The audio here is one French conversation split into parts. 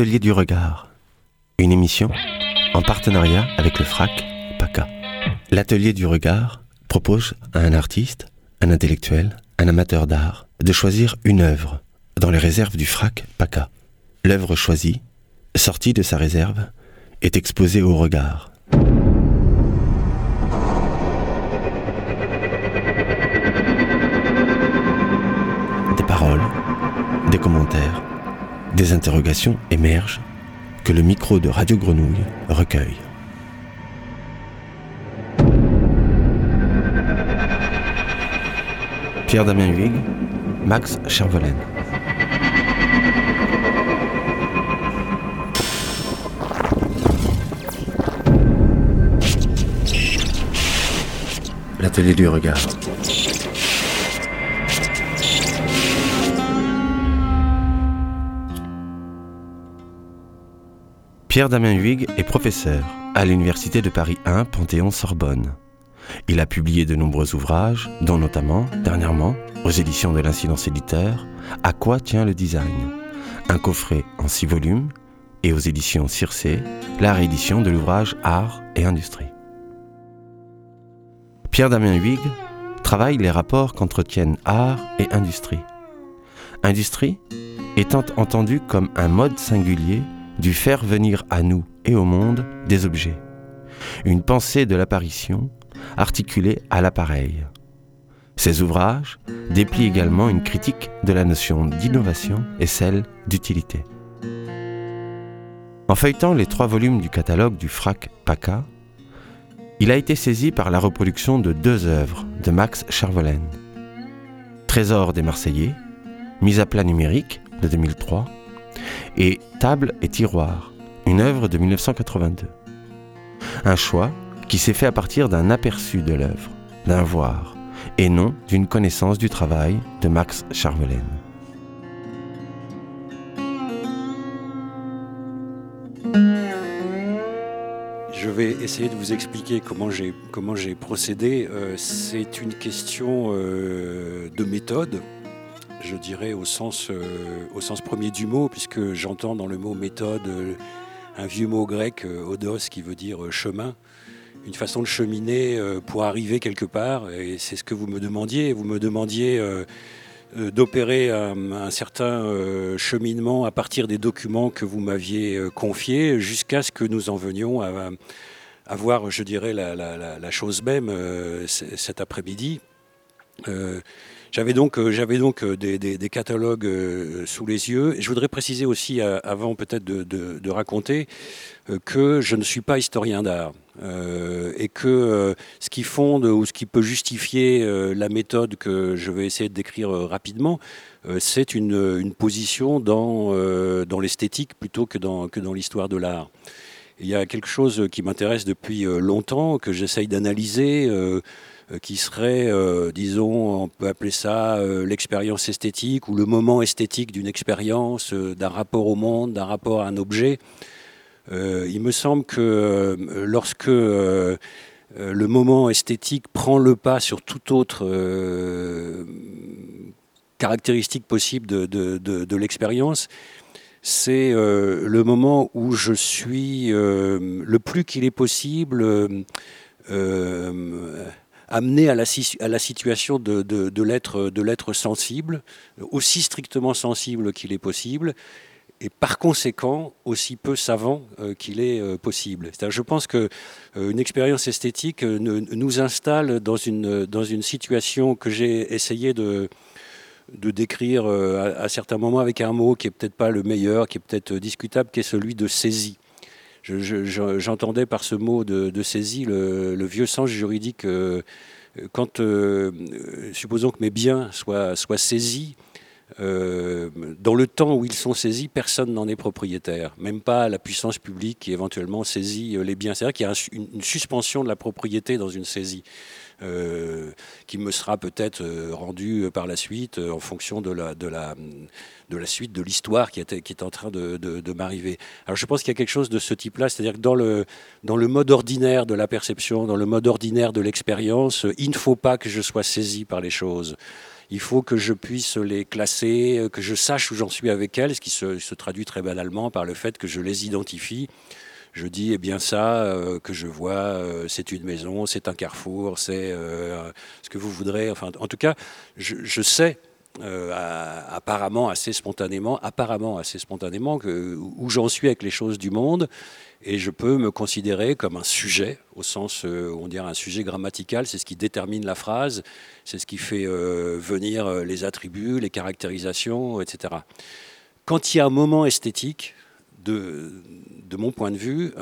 L'Atelier du regard. Une émission en partenariat avec le FRAC PACA. L'Atelier du regard propose à un artiste, un intellectuel, un amateur d'art de choisir une œuvre dans les réserves du FRAC PACA. L'œuvre choisie, sortie de sa réserve, est exposée au regard. Des paroles, des commentaires, des interrogations émergent que le micro de Radio Grenouille recueille. Pierre-Damien Huyghe, Max Chervelen. L'atelier du regard. Pierre-Damien Huyghe est professeur à l'Université de Paris 1 Panthéon-Sorbonne. Il a publié de nombreux ouvrages, dont notamment, dernièrement, aux éditions de l'Incidence Éditeur, À quoi tient le design? Un coffret en six volumes, et aux éditions Circé, la réédition de l'ouvrage Art et Industrie. Pierre-Damien Huyghe travaille les rapports qu'entretiennent art et industrie. Industrie étant entendue comme un mode singulier du faire venir à nous et au monde des objets. Une pensée de l'apparition articulée à l'appareil. Ces ouvrages déplient également une critique de la notion d'innovation et celle d'utilité. En feuilletant les trois volumes du catalogue du FRAC PACA, il a été saisi par la reproduction de deux œuvres de Max Charvelaine. Trésor des Marseillais, mise à plat numérique de 2003, et Table et tiroir, une œuvre de 1982. Un choix qui s'est fait à partir d'un aperçu de l'œuvre, d'un voir, et non d'une connaissance du travail de Max Charvelaine. Je vais essayer de vous expliquer comment j'ai procédé. Euh, c'est une question euh, de méthode, je dirais au sens euh, au sens premier du mot, puisque j'entends dans le mot méthode un vieux mot grec odos qui veut dire chemin, une façon de cheminer pour arriver quelque part. Et c'est ce que vous me demandiez. Vous me demandiez d'opérer un, certain cheminement à partir des documents que vous m'aviez confiés jusqu'à ce que nous en venions à, à voir, je dirais, la, chose même cet après-midi. J'avais donc, j'avais donc des, catalogues sous les yeux. Je voudrais préciser aussi, avant peut-être de, raconter, que je ne suis pas historien d'art. et que ce qui fonde ou ce qui peut justifier la méthode que je vais essayer de décrire rapidement, c'est une, position dans, dans l'esthétique plutôt que dans, que dans l'histoire de l'art. Il y a quelque chose qui m'intéresse depuis euh, longtemps, que j'essaye d'analyser, euh, euh, qui serait, disons, on peut appeler ça l'expérience esthétique ou le moment esthétique d'une expérience, d'un rapport au monde, d'un rapport à un objet. il me semble que lorsque le moment esthétique prend le pas sur toute autre caractéristique possible de, l'expérience, c'est euh, le moment où je suis euh, le plus qu'il est possible euh, amené à la, à la, situation de, de l'être sensible, aussi strictement sensible qu'il est possible, et par conséquent aussi peu savant qu'il est possible. je pense que une expérience esthétique nous installe dans une, dans une situation que j'ai essayé de, de décrire euh, à, certains moments avec un mot qui est peut-être pas le meilleur, qui est peut-être discutable, qui est celui de saisie. J'entendais par ce mot de, saisie le, vieux sens juridique. Euh, quand, euh, supposons que mes biens soient, soient saisis, dans le temps où ils sont saisis, personne n'en est propriétaire, même pas la puissance publique qui éventuellement saisit les biens. C'est-à-dire qu'il y a une, suspension de la propriété dans une saisie. Euh, qui me sera peut-être euh, rendu euh, par la suite en fonction de la, suite de l'histoire qui, est en train de, m'arriver. Alors je pense qu'il y a quelque chose de ce type-là, c'est-à-dire que dans le, mode ordinaire de la perception, dans le mode ordinaire de l'expérience, il ne faut pas que je sois saisi par les choses. il faut que je puisse les classer, que je sache où j'en suis avec elles, ce qui se, traduit très banalement par le fait que je les identifie. Je dis, eh bien ça que je vois, c'est une maison, c'est un carrefour, c'est ce que vous voudrez. Enfin, en tout cas, je sais euh, apparemment assez spontanément, apparemment assez spontanément, que, où j'en suis avec les choses du monde, et je peux me considérer comme un sujet, au sens, euh, on dirait un sujet grammatical, c'est ce qui détermine la phrase, c'est ce qui fait euh, venir les attributs, les caractérisations, etc. Quand il y a un moment esthétique, de, mon point de vue,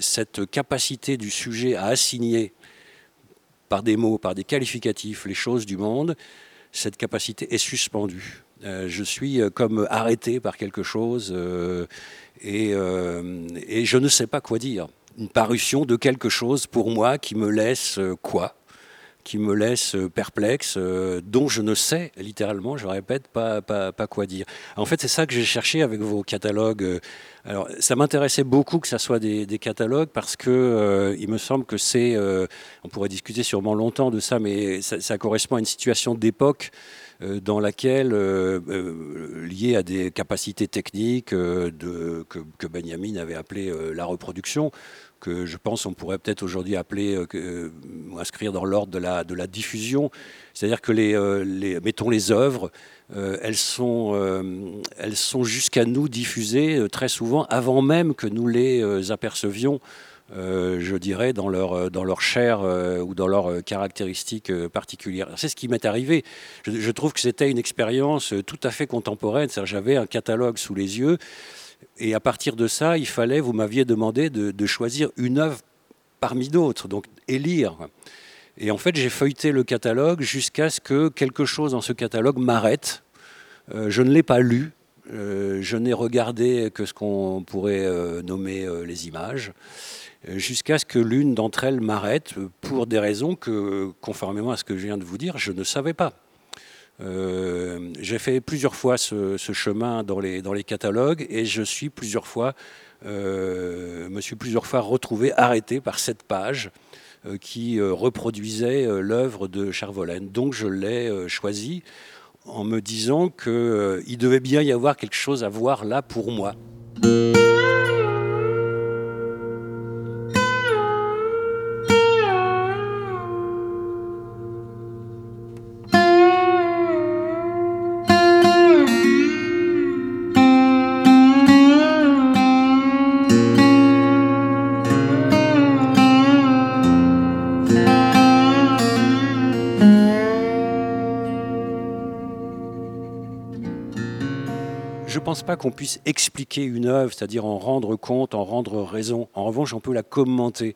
cette capacité du sujet à assigner par des mots, par des qualificatifs, les choses du monde, cette capacité est suspendue. Euh, je suis euh, comme arrêté par quelque chose euh, et, je ne sais pas quoi dire. Une parution de quelque chose pour moi qui me laisse quoi? Qui me laisse perplexe, dont je ne sais, littéralement, je répète, pas, pas, quoi dire. En fait, c'est ça que j'ai cherché avec vos catalogues. Alors, ça m'intéressait beaucoup que ça soit des, catalogues parce que il me semble que c'est, on pourrait discuter sûrement longtemps de ça, mais ça, correspond à une situation d'époque euh, dans laquelle, euh, euh, liée à des capacités techniques que, Benjamin avait appelé la reproduction, que je pense on pourrait peut-être aujourd'hui appeler, inscrire dans l'ordre de la, diffusion. C'est-à-dire que les, mettons les œuvres, elles sont, elles sont jusqu'à nous diffusées très souvent avant même que nous les apercevions euh, je dirais, dans leur, euh, dans leur chair euh, ou dans leurs caractéristiques particulières. C'est ce qui m'est arrivé. Je, trouve que c'était une expérience tout à fait contemporaine. J'avais un catalogue sous les yeux. Et à partir de ça, il fallait, vous m'aviez demandé de, choisir une œuvre parmi d'autres, donc élire. Et en fait, j'ai feuilleté le catalogue jusqu'à ce que quelque chose dans ce catalogue m'arrête. je ne l'ai pas lu. je n'ai regardé que ce qu'on pourrait nommer les images. Euh, jusqu'à ce que l'une d'entre elles m'arrête pour des raisons que, conformément à ce que je viens de vous dire, je ne savais pas. Euh, j'ai fait plusieurs fois ce, chemin dans les, catalogues et je suis plusieurs fois, euh, me suis plusieurs fois retrouvé arrêté par cette page qui reproduisait l'œuvre de Charvolaine. Donc je l'ai choisi en me disant qu'il devait bien y avoir quelque chose à voir là pour moi. Qu'on puisse expliquer une œuvre, c'est-à-dire en rendre compte, en rendre raison. En revanche, on peut la commenter.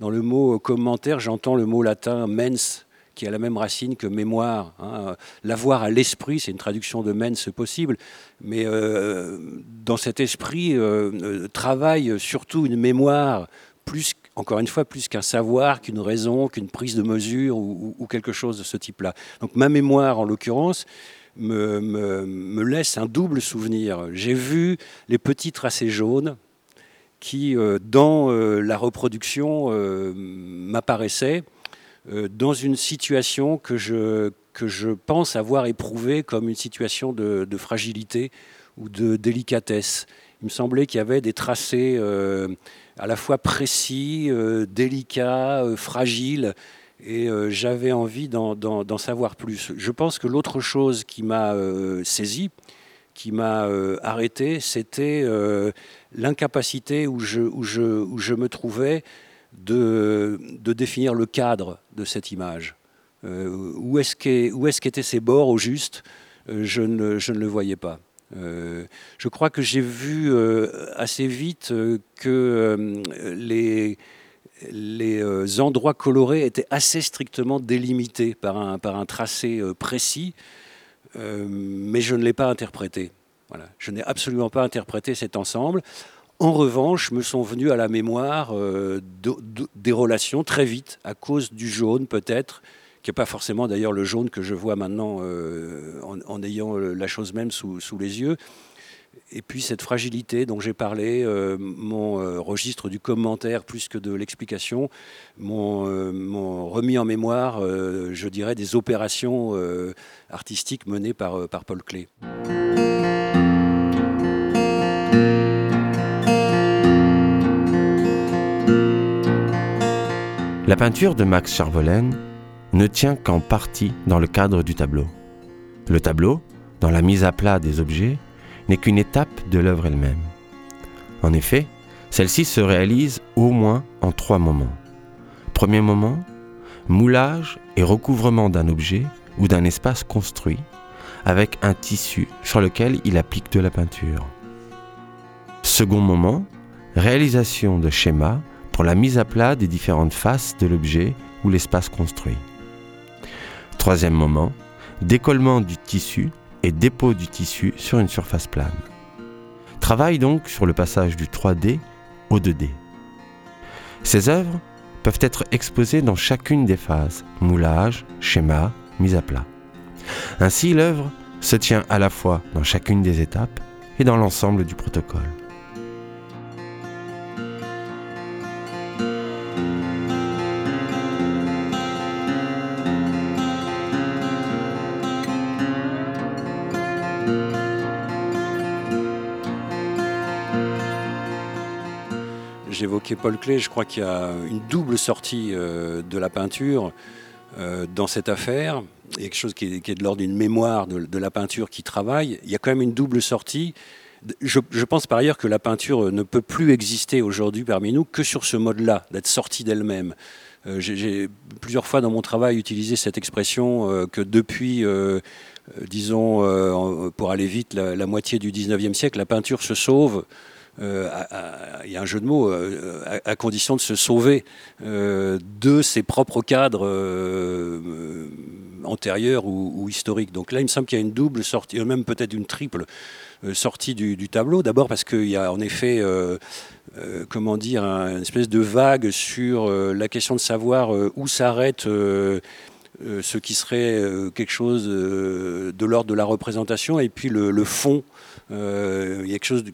Dans le mot commentaire, j'entends le mot latin mens, qui a la même racine que mémoire. Hein. L'avoir à l'esprit, c'est une traduction de mens possible, mais euh, dans cet esprit euh, euh, travaille surtout une mémoire, plus, encore une fois, plus qu'un savoir, qu'une raison, qu'une prise de mesure ou quelque chose de ce type-là. Donc ma mémoire, en l'occurrence, me, laisse un double souvenir. J'ai vu les petits tracés jaunes qui, euh, dans euh, la reproduction, euh, m'apparaissaient dans une situation que je, que je pense avoir éprouvée comme une situation de, fragilité ou de délicatesse. Il me semblait qu'il y avait des tracés à la fois précis, délicats, fragiles, et euh, j'avais envie d'en savoir plus. Je pense que l'autre chose qui m'a euh, saisi, qui m'a euh, arrêté, c'était l'incapacité où je, me trouvais de, définir le cadre de cette image. où est-ce qu'étaient ces bords au juste je, ne, le voyais pas. je crois que j'ai vu assez vite que les les euh, endroits colorés étaient assez strictement délimités par un, par un tracé euh, précis, euh, mais je ne l'ai pas interprété. Voilà. Je n'ai absolument pas interprété cet ensemble. En revanche, me sont venus à la mémoire des relations très vite, à cause du jaune peut-être, qui n'est pas forcément d'ailleurs le jaune que je vois maintenant en, ayant la chose même sous, sous les yeux, et puis cette fragilité dont j'ai parlé, euh, mon euh, registre du commentaire plus que de l'explication, mon, euh, remis en mémoire, je dirais, des opérations artistiques menées par, par Paul Klee. La peinture de Max Charvelaine ne tient qu'en partie dans le cadre du tableau. Le tableau, dans la mise à plat des objets, n'est qu'une étape de l'œuvre elle-même. En effet, celle-ci se réalise au moins en trois moments. Premier moment, moulage et recouvrement d'un objet ou d'un espace construit avec un tissu sur lequel il applique de la peinture. Second moment, réalisation de schémas pour la mise à plat des différentes faces de l'objet ou l'espace construit. Troisième moment, décollement du tissu et dépôt du tissu sur une surface plane. Travaille donc sur le passage du 3D au 2D. Ces œuvres peuvent être exposées dans chacune des phases, moulage, schéma, mise à plat. Ainsi, l'œuvre se tient à la fois dans chacune des étapes et dans l'ensemble du protocole. J'évoquais Paul Klee, je crois qu'il y a une double sortie euh, de la peinture euh, dans cette affaire. Il y a quelque chose qui est, de l'ordre d'une mémoire de, la peinture qui travaille. Il y a quand même une double sortie. Je, pense par ailleurs que la peinture ne peut plus exister aujourd'hui parmi nous que sur ce mode-là, d'être sortie d'elle-même. Euh, j'ai plusieurs fois dans mon travail utilisé cette expression que depuis, disons, pour aller vite, la, moitié du 19e siècle, la peinture se sauve euh, il y a un jeu de mots, euh, à, condition de se sauver euh, de ses propres cadres antérieurs ou, historiques. Donc là, il me semble qu'il y a une double sortie, même peut-être une triple sortie du, tableau. D'abord parce qu'il y a en effet, comment dire, une espèce de vague sur la question de savoir où s'arrête. ce qui serait quelque chose de l'ordre de la représentation, et puis le, fond. il y a quelque chose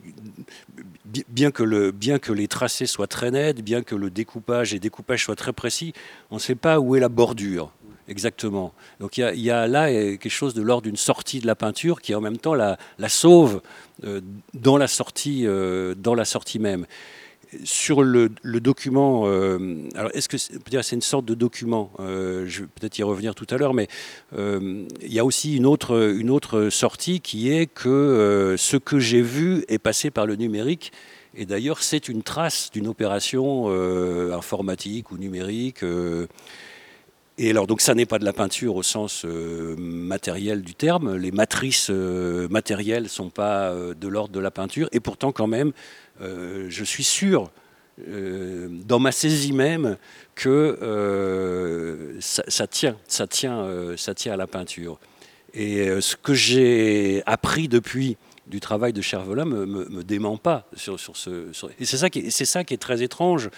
bien que, le, bien que les tracés soient très nets, bien que le découpage et découpage soient très précis, on ne sait pas où est la bordure exactement. Donc il y, a là quelque chose de l'ordre d'une sortie de la peinture qui en même temps la, sauve euh, dans, la sortie, euh, dans la sortie même. Sur le, document, euh, alors est-ce que c'est une sorte de document Je vais peut-être y revenir tout à l'heure, mais il y a aussi une autre, sortie qui est que ce que j'ai vu est passé par le numérique et d'ailleurs, c'est une trace d'une opération euh, informatique ou numérique. Euh. et alors, donc, ça n'est pas de la peinture au sens euh, matériel du terme. Les matrices matérielles ne sont pas de l'ordre de la peinture. Et pourtant, quand même, je suis sûr, dans ma saisie même, que ça, tient, ça tient, ça tient à la peinture. Et ce que j'ai appris depuis du travail de Chervelin me, me, dément pas et c'est ça, qui est, très étrange.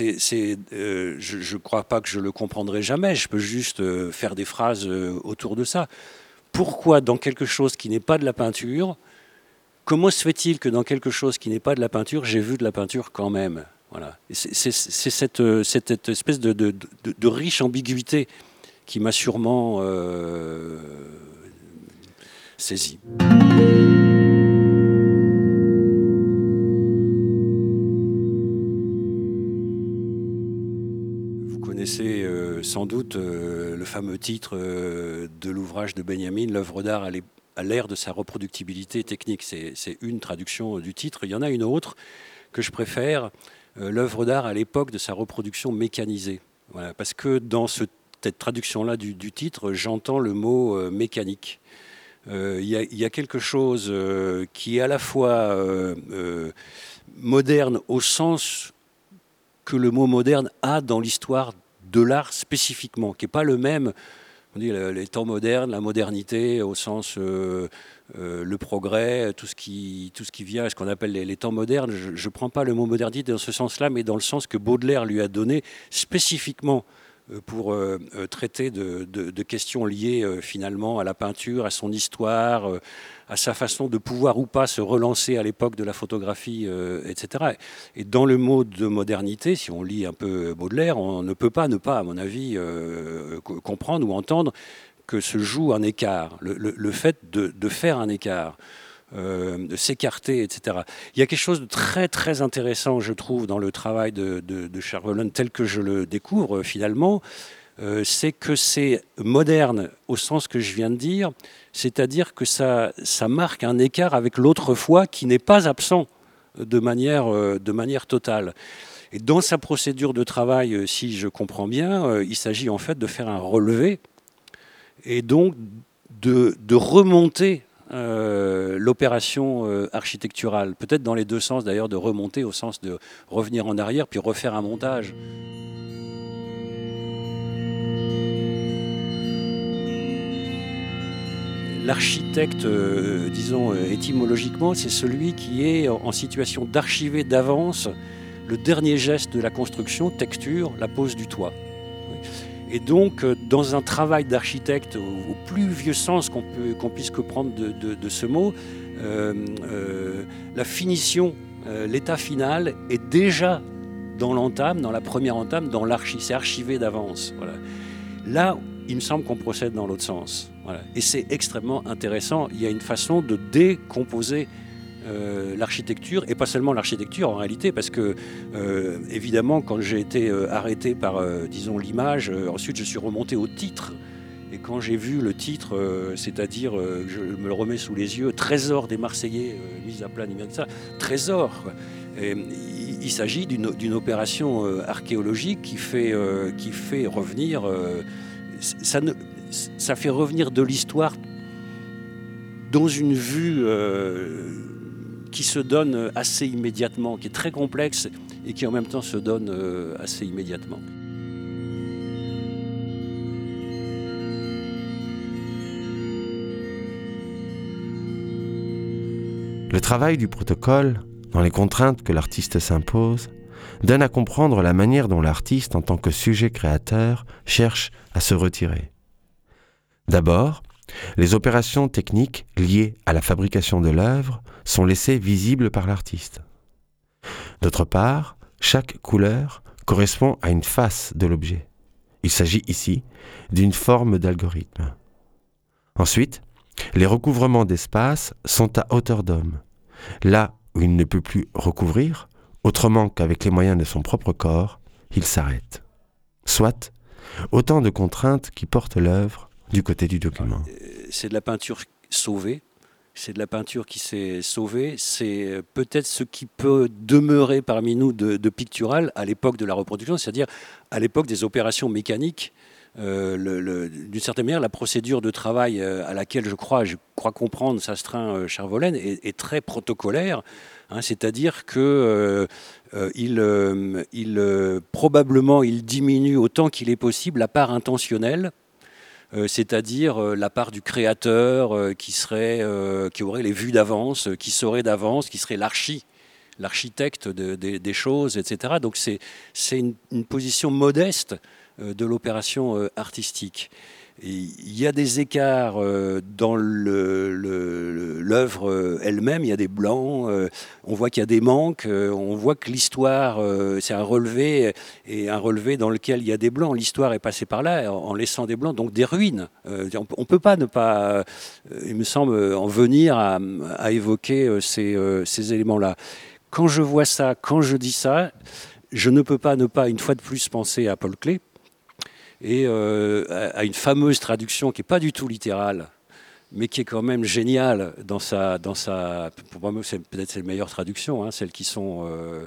Euh, je ne crois pas que je le comprendrai jamais. Je peux juste euh, faire des phrases euh, autour de ça. Pourquoi dans quelque chose qui n'est pas de la peinture, comment se fait-il que dans quelque chose qui n'est pas de la peinture, j'ai vu de la peinture quand même? Voilà. C'est, cette, cette, espèce de, riche ambiguïté qui m'a sûrement saisi. connaissez euh, sans doute euh, le fameux titre euh, de l'ouvrage de Benjamin, L'œuvre d'art à l'ère de sa reproductibilité technique. C'est une traduction du titre. Il y en a une autre que je préfère, L'œuvre d'art à l'époque de sa reproduction mécanisée. Parce que dans cette traduction-là du, titre, j'entends le mot mécanique. Il y, y, a quelque chose qui est à la fois moderne au sens que le mot moderne a dans l'histoire de l'art spécifiquement, qui n'est pas le même. On dit les temps modernes, la modernité au sens euh, euh, le progrès, tout ce qui, tout ce qui vient, ce qu'on appelle les, temps modernes. Je ne prends pas le mot modernité dans ce sens-là, mais dans le sens que Baudelaire lui a donné spécifiquement pour traiter de, questions liées finalement à la peinture, à son histoire, à sa façon de pouvoir ou pas se relancer à l'époque de la photographie, etc. Et dans le mot de modernité, si on lit un peu Baudelaire, on ne peut pas ne pas, à mon avis, comprendre ou entendre que se joue un écart, le, fait de, faire un écart. Euh, de s'écarter, etc. Il y a quelque chose de très très intéressant, je trouve, dans le travail de, de, tel que je le découvre finalement, euh, c'est que c'est moderne au sens que je viens de dire, c'est-à-dire que ça, ça marque un écart avec l'autre foi qui n'est pas absent de manière, euh, de manière totale. Et dans sa procédure de travail, si je comprends bien, il s'agit en fait de faire un relevé et donc de, de remonter euh, l'opération euh, architecturale, peut-être dans les deux sens d'ailleurs, de remonter au sens de revenir en arrière puis refaire un montage. L'architecte, euh, disons étymologiquement, c'est celui qui est en situation d'archiver d'avance le dernier geste de la construction, texture, la pose du toit. Et donc, euh, dans un travail d'architecte, au, plus vieux sens qu'on puisse que prendre de, ce mot, euh, euh, la finition, l'état final est déjà dans l'entame, dans la première entame, dans l'archi. C'est archivé d'avance. Là, il me semble qu'on procède dans l'autre sens. Et c'est extrêmement intéressant. Il y a une façon de décomposer euh, l'architecture, et pas seulement l'architecture en réalité, parce que euh, évidemment quand j'ai été euh, arrêté par, disons, l'image, ensuite je suis remonté au titre. Et quand j'ai vu le titre, c'est-à-dire, je me le remets sous les yeux, Trésor des Marseillais, mise à plat, ça, Trésor. il, s'agit d'une opération archéologique qui fait, qui fait revenir, ça, ne, ça fait revenir de l'histoire dans une vue qui se donne assez immédiatement, qui est très complexe et qui en même temps se donne euh, assez immédiatement. Le travail du protocole, dans les contraintes que l'artiste s'impose, donne à comprendre la manière dont l'artiste, en tant que sujet créateur, cherche à se retirer. D'abord, les opérations techniques liées à la fabrication de l'œuvre sont laissées visibles par l'artiste. D'autre part, chaque couleur correspond à une face de l'objet. Il s'agit ici d'une forme d'algorithme. Ensuite, les recouvrements d'espace sont à hauteur d'homme. Là où il ne peut plus recouvrir, autrement qu'avec les moyens de son propre corps, il s'arrête. Soit autant de contraintes qui portent l'œuvre du côté du document. C'est de la peinture sauvée. C'est de la peinture qui s'est sauvée. C'est peut-être ce qui peut demeurer parmi nous de, pictural à l'époque de la reproduction, c'est-à-dire à, l'époque des opérations mécaniques. Euh, d'une certaine manière, la procédure de travail euh, à laquelle je crois, je crois comprendre, s'astreint euh, Charvolène est, très protocolaire. Hein, c'est-à-dire que il, il, probablement il diminue autant qu'il est possible la part intentionnelle euh, c'est-à-dire euh, la part du créateur euh, qui, serait, qui aurait les vues d'avance, qui saurait d'avance, qui serait l'archi l'architecte des choses, etc. Donc c'est une, position modeste de l'opération artistique il y a des écarts euh, dans l'œuvre euh, elle-même, il y a des blancs, euh, on voit qu'il y a des manques, on voit que l'histoire, c'est un relevé, et un relevé dans lequel il y a des blancs. L'histoire est passée par là en laissant des blancs, donc des ruines. on ne peut pas ne pas, il me semble, en venir à, évoquer ces, éléments-là. Quand je vois ça, quand je dis ça, je ne peux pas ne pas, une fois de plus, penser à Paul Klee et euh, à une fameuse traduction qui n'est pas du tout littérale, mais qui est quand même géniale dans sa, dans sa pour moi c'est peut-être c'est la meilleure traduction, hein, celles qui sont euh,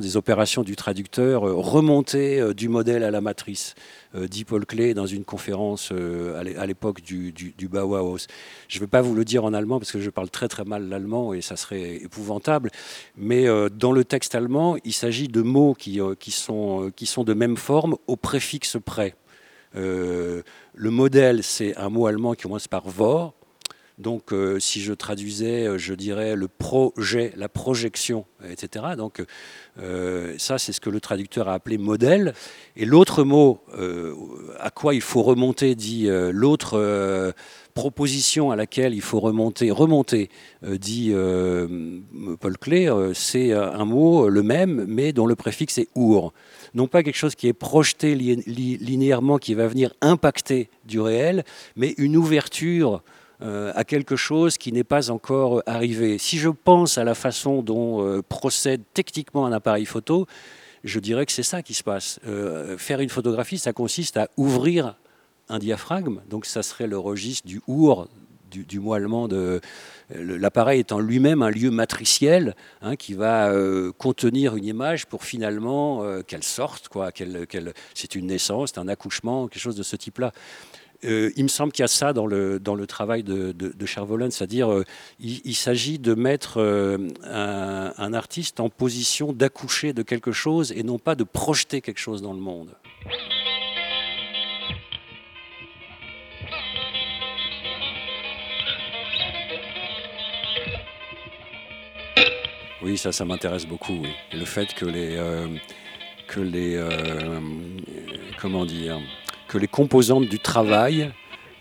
des opérations du traducteur euh, remontées du modèle à la matrice, dit Paul Klee dans une conférence à l'époque du, Bauhaus. Je ne vais pas vous le dire en allemand parce que je parle très très mal l'allemand et ça serait épouvantable, mais dans le texte allemand, il s'agit de mots qui, sont, qui sont de même forme au préfixe près. Euh, le modèle, c'est un mot allemand qui commence par vor. Donc, euh, si je traduisais, euh, je dirais le projet, la projection, etc. Donc, ça, c'est ce que le traducteur a appelé modèle. Et l'autre mot à quoi il faut remonter, dit l'autre proposition à laquelle il faut remonter, remonter dit Paul Klee, c'est un mot le même, mais dont le préfixe est our. Non pas quelque chose qui est projeté linéairement, qui va venir impacter du réel, mais une ouverture euh, à quelque chose qui n'est pas encore arrivé. Si je pense à la façon dont euh, procède techniquement un appareil photo, je dirais que c'est ça qui se passe. Euh, faire une photographie, ça consiste à ouvrir un diaphragme, donc ça serait le registre du our, du, mot allemand de l'appareil étant lui-même un lieu matriciel hein, qui va contenir une image pour finalement qu'elle sorte, quoi, c'est une naissance, c'est un accouchement, quelque chose de ce type-là. Euh, il me semble qu'il y a ça dans le, dans le travail de, de, c'est-à-dire euh, il, s'agit de mettre euh, un, artiste en position d'accoucher de quelque chose et non pas de projeter quelque chose dans le monde. Oui, ça, ça m'intéresse beaucoup. le fait que les, que les, comment dire, que les composantes du travail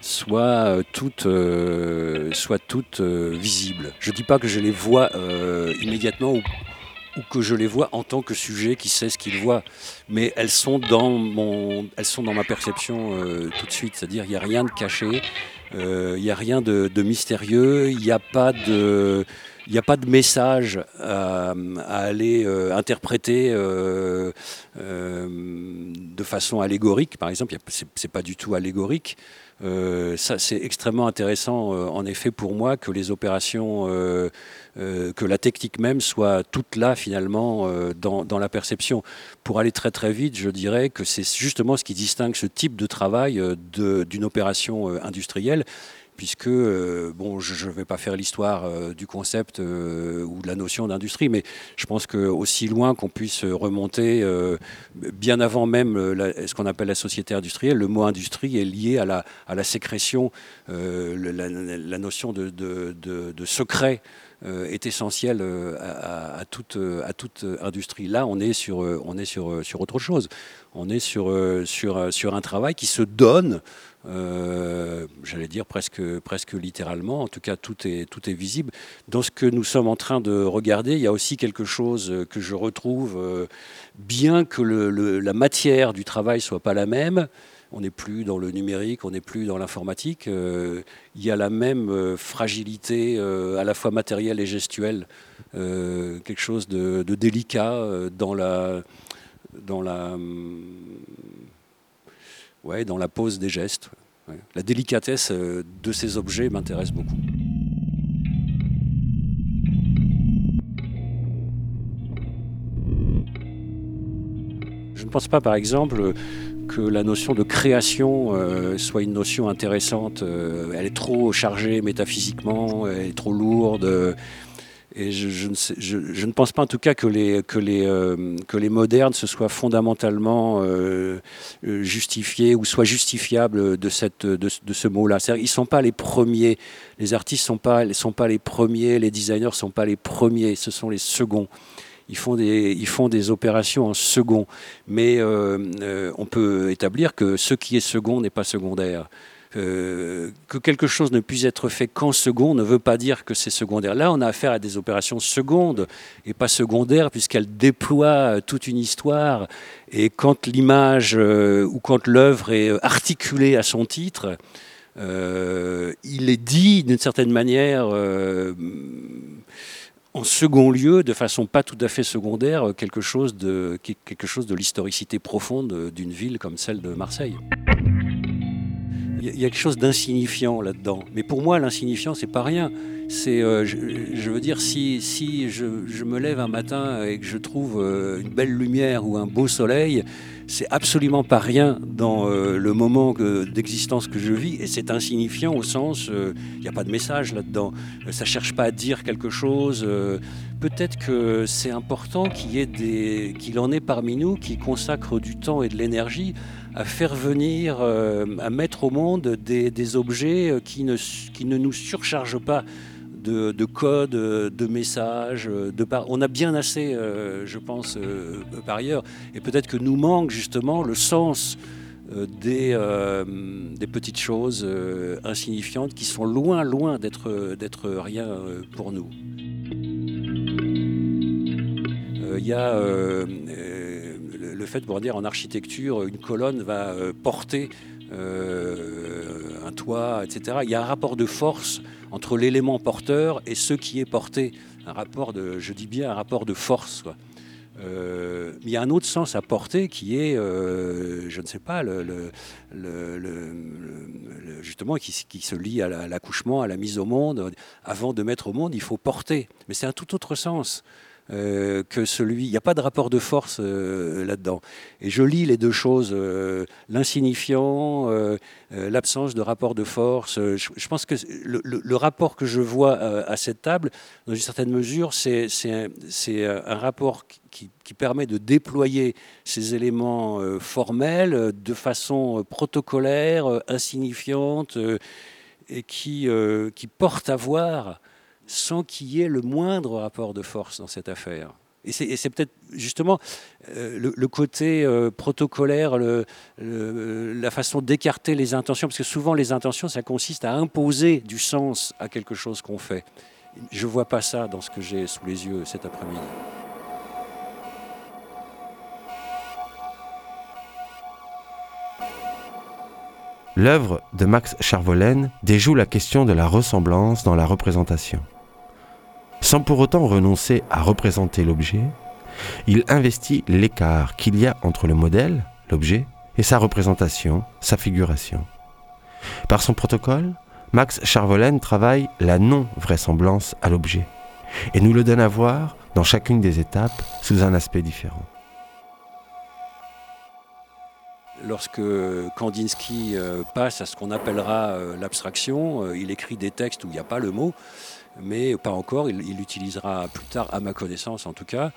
soient euh, toutes, euh, soient toutes euh, visibles. Je ne dis pas que je les vois immédiatement ou, que je les vois en tant que sujet qui sait ce qu'il voit, mais elles sont dans, mon, elles sont dans ma perception tout de suite, c'est-à-dire il n'y a rien de caché, il n'y a rien de mystérieux, il n'y a pas de il n'y a pas de message à, aller euh, interpréter euh, euh, de façon allégorique, par exemple. Ce n'est pas du tout allégorique. ça, c'est extrêmement intéressant, en effet, pour moi, que les opérations, que la technique même soit toute là, finalement, dans, dans, la perception. Pour aller très très vite, je dirais que c'est justement ce qui distingue ce type de travail d'une opération industrielle puisque, euh, bon, je ne vais pas faire l'histoire euh, du concept euh, ou de la notion d'industrie, mais je pense qu'aussi loin qu'on puisse remonter, bien avant même ce qu'on appelle la société industrielle, le mot industrie est lié à la, la sécrétion, la, notion de, secret. est essentielle à, toute, industrie. Là, on est sur, on est sur, autre chose. On est sur un travail qui se donne euh, j'allais dire presque, presque littéralement, en tout cas tout est, tout est visible. Dans ce que nous sommes en train de regarder, il y a aussi quelque chose que je retrouve, euh, bien que la matière du travail soit pas la même, on n'est plus dans le numérique, on n'est plus dans l'informatique, euh, il y a la même fragilité à la fois matérielle et gestuelle, quelque chose de, de délicat dans la... Dans la ouais, dans la pose des gestes. La délicatesse euh, de ces objets m'intéresse beaucoup. Je ne pense pas, par exemple, que la notion de création euh, soit une notion intéressante. Euh, elle est trop chargée métaphysiquement, elle est trop lourde. Et je, ne pense pas en tout cas que les, euh, modernes se soient fondamentalement euh, euh, justifiés ou soient justifiables de, ce mot-là. Ils ne sont pas les premiers, les artistes ne sont pas, les premiers, les designers ne sont pas les premiers, ce sont les seconds. Ils font des opérations en second. Mais on peut établir que ce qui est second n'est pas secondaire. Euh, que quelque chose ne puisse être fait qu'en second ne veut pas dire que c'est secondaire. Là, on a affaire à des opérations secondes et pas secondaires, puisqu'elles déploient toute une histoire. Et quand l'image euh, ou quand l'œuvre est articulée à son titre, euh, il est dit d'une certaine manière en second lieu, de façon pas tout à fait secondaire, quelque chose de, quelque chose de l'historicité profonde d'une ville comme celle de Marseille. Il y a quelque chose d'insignifiant là-dedans. Mais pour moi, l'insignifiant, c'est pas rien. C'est, euh, je, veux dire, si, si je, me lève un matin et que je trouve euh, une belle lumière ou un beau soleil, c'est absolument pas rien dans euh, le moment d'existence que je vis. Et c'est insignifiant au sens, il n'y a pas de message là-dedans. ça cherche pas à dire quelque chose. Peut-être que c'est important qu'il y ait des, qu'il en ait parmi nous qui consacrent du temps et de l'énergie à faire venir, à mettre au monde des, objets qui ne, qui ne nous surchargent pas de, de codes, de messages. De On a bien assez, je pense, par ailleurs. Et peut-être que nous manque justement le sens euh, des, euh, des, petites choses euh, insignifiantes qui sont loin, loin d'être rien pour nous. Il y a le fait de dire en architecture, une colonne va porter un toit, etc. Il y a un rapport de force entre l'élément porteur et ce qui est porté. Un rapport de, je dis bien, un rapport de force. Quoi. Euh, il y a un autre sens à porter qui est, euh, je ne sais pas, justement qui, se lie à l'accouchement, à la mise au monde. Avant de mettre au monde, il faut porter. Mais c'est un tout autre sens. Euh, que celui. Il n'y a pas de rapport de force là-dedans. Et je lis les deux choses, l'insignifiant, l'absence de rapport de force. Je, pense que le, rapport que je vois à cette table, dans une certaine mesure, c'est un, rapport qui, permet de déployer ces éléments euh, formels euh, de façon euh, protocolaire, insignifiante, et qui porte à voir sans qu'il y ait le moindre rapport de force dans cette affaire. Et c'est peut-être justement le, côté protocolaire, le, la façon d'écarter les intentions, parce que souvent les intentions, ça consiste à imposer du sens à quelque chose qu'on fait. Je ne vois pas ça dans ce que j'ai sous les yeux cet après-midi. L'œuvre de Max Charvolaine déjoue la question de la ressemblance dans la représentation. Sans pour autant renoncer à représenter l'objet, il investit l'écart qu'il y a entre le modèle, l'objet, et sa représentation, sa figuration. Par son protocole, Max Charvolaine travaille la non-vraisemblance à l'objet, et nous le donne à voir dans chacune des étapes sous un aspect différent. Lorsque Kandinsky euh, passe à ce qu'on appellera euh, l'abstraction, euh, il écrit des textes où il n'y a pas le mot, mais pas encore, il l'utilisera plus tard, à ma connaissance en tout cas.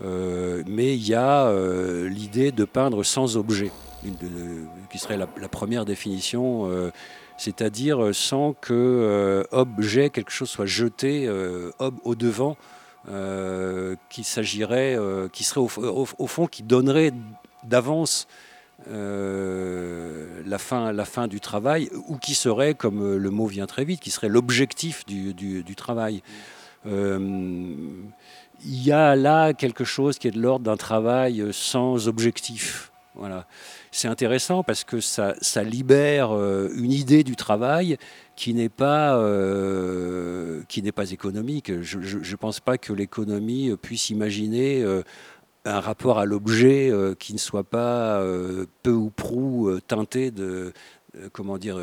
mais il y a l'idée de peindre sans objet, qui serait la, première définition, c'est-à-dire sans que objet, quelque chose soit jeté au devant, qui s'agirait, qui serait au, fond, qui donnerait d'avance euh, la, fin, la fin du travail, ou qui serait, comme euh, le mot vient très vite, qui serait l'objectif du, travail. Euh, il y a là quelque chose qui est de l'ordre d'un travail sans objectif. Voilà. C'est intéressant parce que ça, libère une idée du travail qui n'est pas, qui n'est pas économique. Je ne pense pas que l'économie puisse imaginer un rapport à l'objet euh, qui ne soit pas euh, peu ou prou euh, teinté de, comment dire,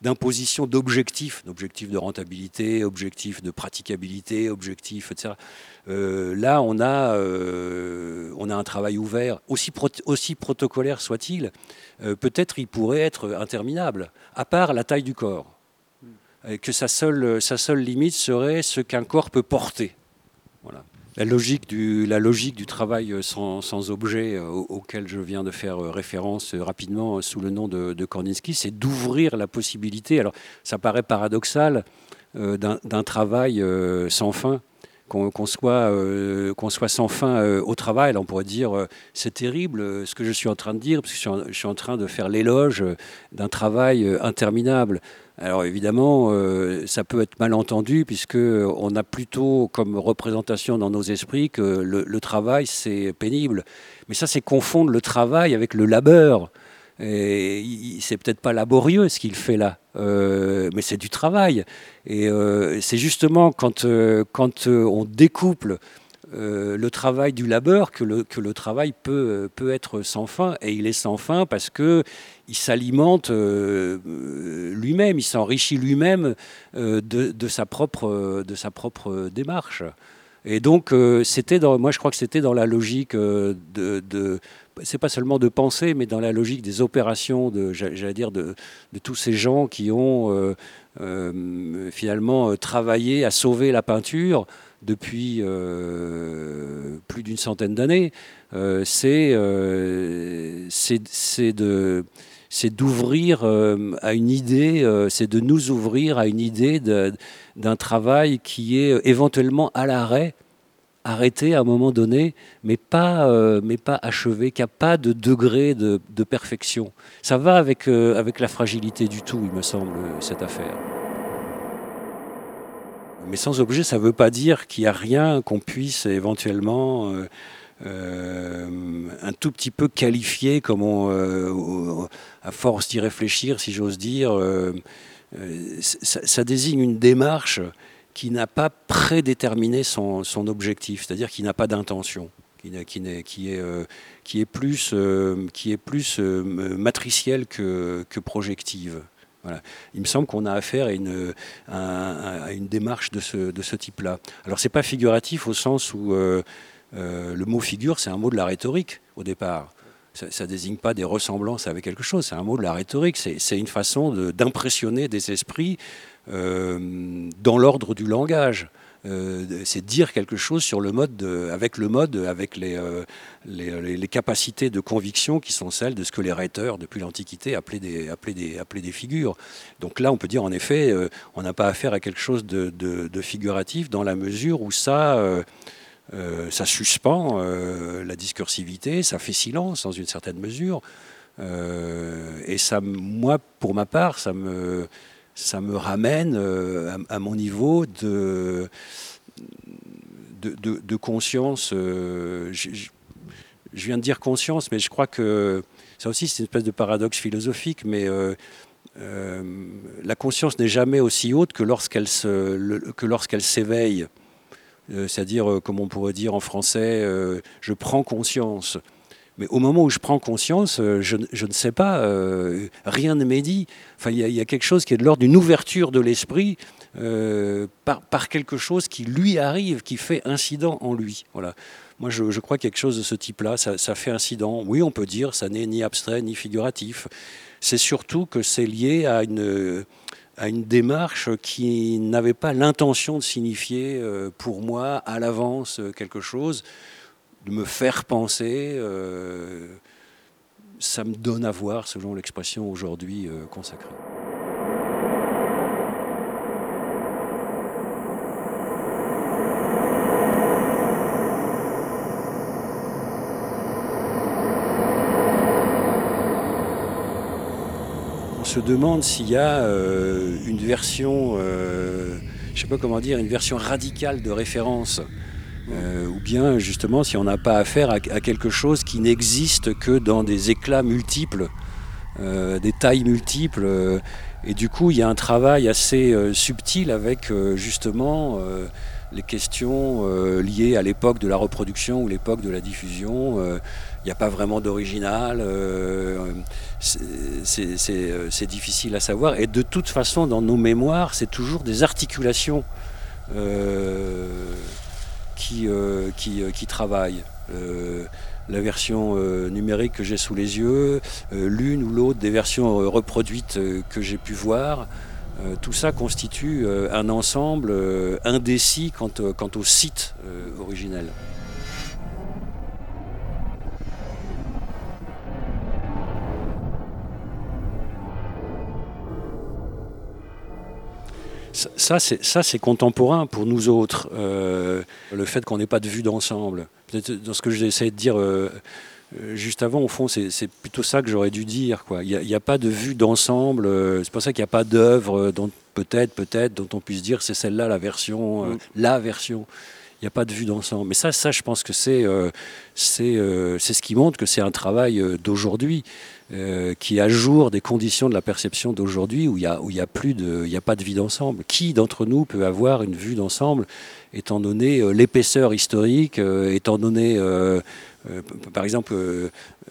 d'imposition d'objectifs, d'objectifs de rentabilité, objectifs de praticabilité, objectifs, etc. là, on a, on a un travail ouvert, aussi, aussi protocolaire soit-il, peut-être il pourrait être interminable, à part la taille du corps. que sa seule, sa seule limite serait ce qu'un corps peut porter. Voilà la logique du, la logique du travail euh, sans, objet euh, auquel je viens de faire euh, référence rapidement sous le nom de, de c'est d'ouvrir la possibilité, alors ça paraît paradoxal, d'un travail sans fin, qu'on soit, qu'on soit sans fin au travail. on pourrait dire, c'est terrible ce que je suis en train de dire, parce que je suis en train de faire l'éloge d'un travail interminable. Alors évidemment, euh, ça peut être mal entendu puisque on a plutôt comme représentation dans nos esprits que le, travail c'est pénible. Mais ça, c'est confondre le travail avec le labeur. C'est peut-être pas laborieux ce qu'il fait là, euh, mais c'est du travail. Et euh, c'est justement quand, quand on découple euh, le travail du labeur que le, que le travail peut, peut être sans fin. Et il est sans fin parce que il s'alimente euh, lui-même, il s'enrichit lui-même euh, de, propre, de sa propre démarche. Et donc, c'était dans, moi je crois que c'était dans la logique de, de c'est pas seulement de penser, mais dans la logique des opérations, de, j'allais dire, de, de, tous ces gens qui ont finalement travaillé à sauver la peinture depuis plus d'une centaine d'années, c'est de c'est d'ouvrir à une idée, c'est de nous ouvrir à une idée d'un travail qui est éventuellement à l'arrêt arrêté à un moment donné, mais pas, euh, mais pas achevé, qui n'a pas de degré de, perfection. Ça va avec, euh, avec la fragilité du tout, il me semble, cette affaire. Mais sans objet, ça ne veut pas dire qu'il n'y a rien qu'on puisse éventuellement euh, un tout petit peu qualifier, comme on, à force d'y réfléchir, si j'ose dire. Ça, désigne une démarche qui n'a pas prédéterminé son, objectif, c'est-à-dire qui n'a pas d'intention, qui, euh, est plus, euh, euh, matricielle que, projective. Il me semble qu'on a affaire à une, à, une démarche de ce, de ce type-là. Alors c'est pas figuratif au sens où le mot figure, c'est un mot de la rhétorique au départ. Ça ne désigne pas des ressemblances avec quelque chose, c'est un mot de la rhétorique, c'est une façon d'impressionner des esprits euh, dans l'ordre du langage. Euh, c'est dire quelque chose sur le mode avec le mode, avec euh, les, capacités de conviction qui sont celles de ce que les rhéteurs, depuis l'Antiquité, appelaient des, figures. Donc là, on peut dire en effet, on n'a pas affaire à quelque chose de, figuratif dans la mesure où ça, ça suspend la discursivité, ça fait silence dans une certaine mesure. et ça, moi, pour ma part, ça me ça me ramène euh, à, mon niveau de, de, conscience. Euh, je, viens de dire conscience, mais je crois que ça aussi c'est une espèce de paradoxe philosophique, mais euh, la conscience n'est jamais aussi haute que lorsqu'elle lorsqu'elle s'éveille. C'est-à-dire, comme on pourrait dire en français, je prends conscience. Mais au moment où je prends conscience, euh, je, ne sais pas, euh, rien ne m'est dit. Enfin, il y, a quelque chose qui est de l'ordre d'une ouverture de l'esprit euh, par, quelque chose qui lui arrive, qui fait incident en lui. Voilà. Moi, je, crois quelque chose de ce type-là, ça, ça, fait incident. Oui, on peut dire, ça n'est ni abstrait ni figuratif. C'est surtout que c'est lié à une, à une démarche qui n'avait pas l'intention de signifier pour moi à l'avance quelque chose de me faire penser, euh, ça me donne à voir, selon l'expression aujourd'hui euh, consacrée. Se demande s'il y a euh, une version, je ne sais pas comment dire, une version radicale de référence euh, ou bien justement si on n'a pas affaire à, quelque chose qui n'existe que dans des éclats multiples, euh, des tailles multiples. Euh, et du coup, il y a un travail assez subtil avec justement les questions liées à l'époque de la reproduction ou l'époque de la diffusion. Il n'y a pas vraiment d'original, c'est difficile à savoir. Et de toute façon, dans nos mémoires, c'est toujours des articulations qui, euh, euh, travaillent. Euh, la version numérique que j'ai sous les yeux, l'une ou l'autre des versions reproduites que j'ai pu voir, tout ça constitue un ensemble indécis quant, au site originel. Ça, c'est contemporain pour nous autres. Euh, le fait qu'on n'ait pas de vue d'ensemble. Dans ce que j'essaie de dire euh, euh, juste avant, au fond, c'est plutôt ça que j'aurais dû dire. Il n'y a, pas de vue d'ensemble. c'est pour ça qu'il n'y a pas d'œuvre dont peut-être, peut-être, dont on puisse dire c'est celle-là la version, mm. la version. N'y a pas de vue d'ensemble. Mais ça, ça, je pense que c'est c'est ce qui montre que c'est un travail d'aujourd'hui. Euh, qui jour des conditions de la perception d'aujourd'hui où il n'y a, où a, plus de, a pas de vue d'ensemble. Qui d'entre nous peut avoir une vue d'ensemble étant donné euh, l'épaisseur historique, euh, étant donné, par exemple,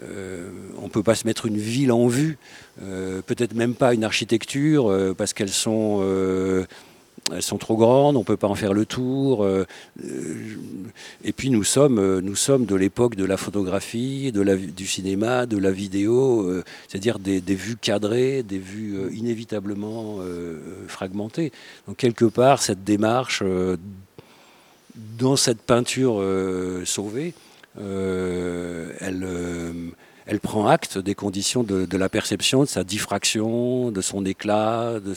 on ne peut pas se mettre une ville en vue, peut-être même pas une architecture, parce qu'elles sont elles sont trop grandes, on ne peut pas en faire le tour. Euh, et puis nous sommes, euh, nous sommes de l'époque de la photographie, de la, du cinéma, de la vidéo, euh, c'est-à-dire des, vues cadrées, des vues inévitablement fragmentées. Donc quelque part, cette démarche dans cette peinture sauvée, elle elle prend acte des conditions de, la perception, de sa diffraction, de son éclat, de,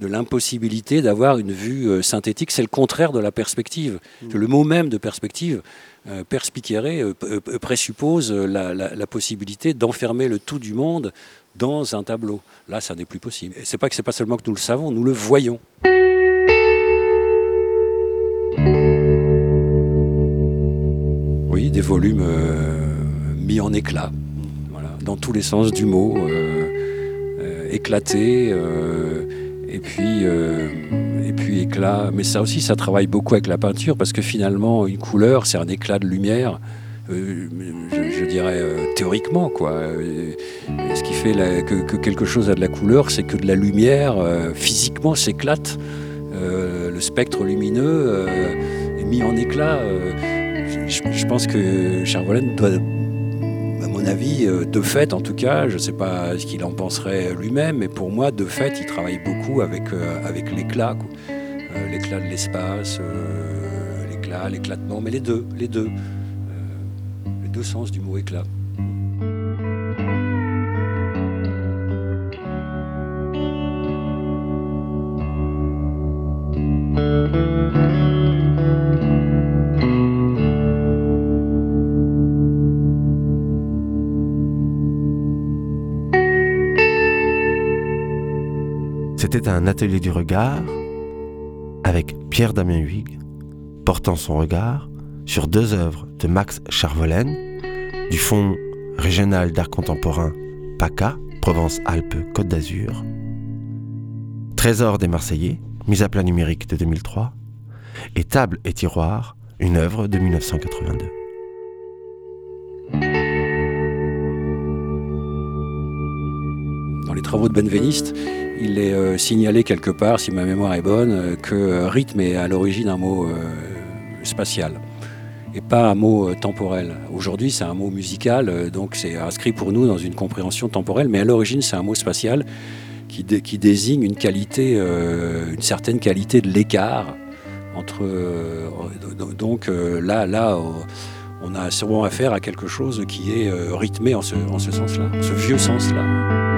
de l'impossibilité d'avoir une vue euh, synthétique. C'est le contraire de la perspective. Mm. Le mot même de perspective, euh, euh, euh présuppose la, possibilité d'enfermer le tout du monde dans un tableau. Là, ça n'est plus possible. Et c'est pas que c'est pas seulement que nous le savons, nous le voyons. Oui, des volumes mis en éclat dans tous les sens du mot, euh, euh, éclaté, euh, et puis et puis éclat. Mais ça aussi, ça travaille beaucoup avec la peinture parce que finalement, une couleur, c'est un éclat de lumière. je, dirais théoriquement quoi. ce qui fait que, quelque chose a de la couleur, c'est que de la lumière physiquement s'éclate. le spectre lumineux est mis en éclat. Je, pense que Charvolen doit avis, euh, de fait en tout cas, je ne sais pas ce qu'il en penserait lui-même, mais pour moi, de fait, il travaille beaucoup avec, euh, l'éclat, euh, l'éclat de l'espace, l'éclat, l'éclatement, mais les deux, les deux, les deux sens du mot éclat. C'était un atelier du regard avec Pierre Damien Huyghe portant son regard sur deux œuvres de Max Charvelaine du Fonds régional d'art contemporain PACA, Provence-Alpes-Côte d'Azur, Trésor des Marseillais, mise à plat numérique de 2003, et Table et Tiroir, une œuvre de 1982. Dans les travaux de Benveniste, il est euh, signalé quelque part, si ma mémoire est bonne, euh, que euh, rythme est à l'origine un mot spatial et pas un mot temporel. Aujourd'hui, c'est un mot musical, donc c'est inscrit pour nous dans une compréhension temporelle, mais à l'origine, c'est un mot spatial qui, qui désigne une qualité, une certaine qualité de l'écart entre. donc là, là, on a sûrement affaire à quelque chose qui est rythmé en ce, en ce sens-là, ce vieux sens-là.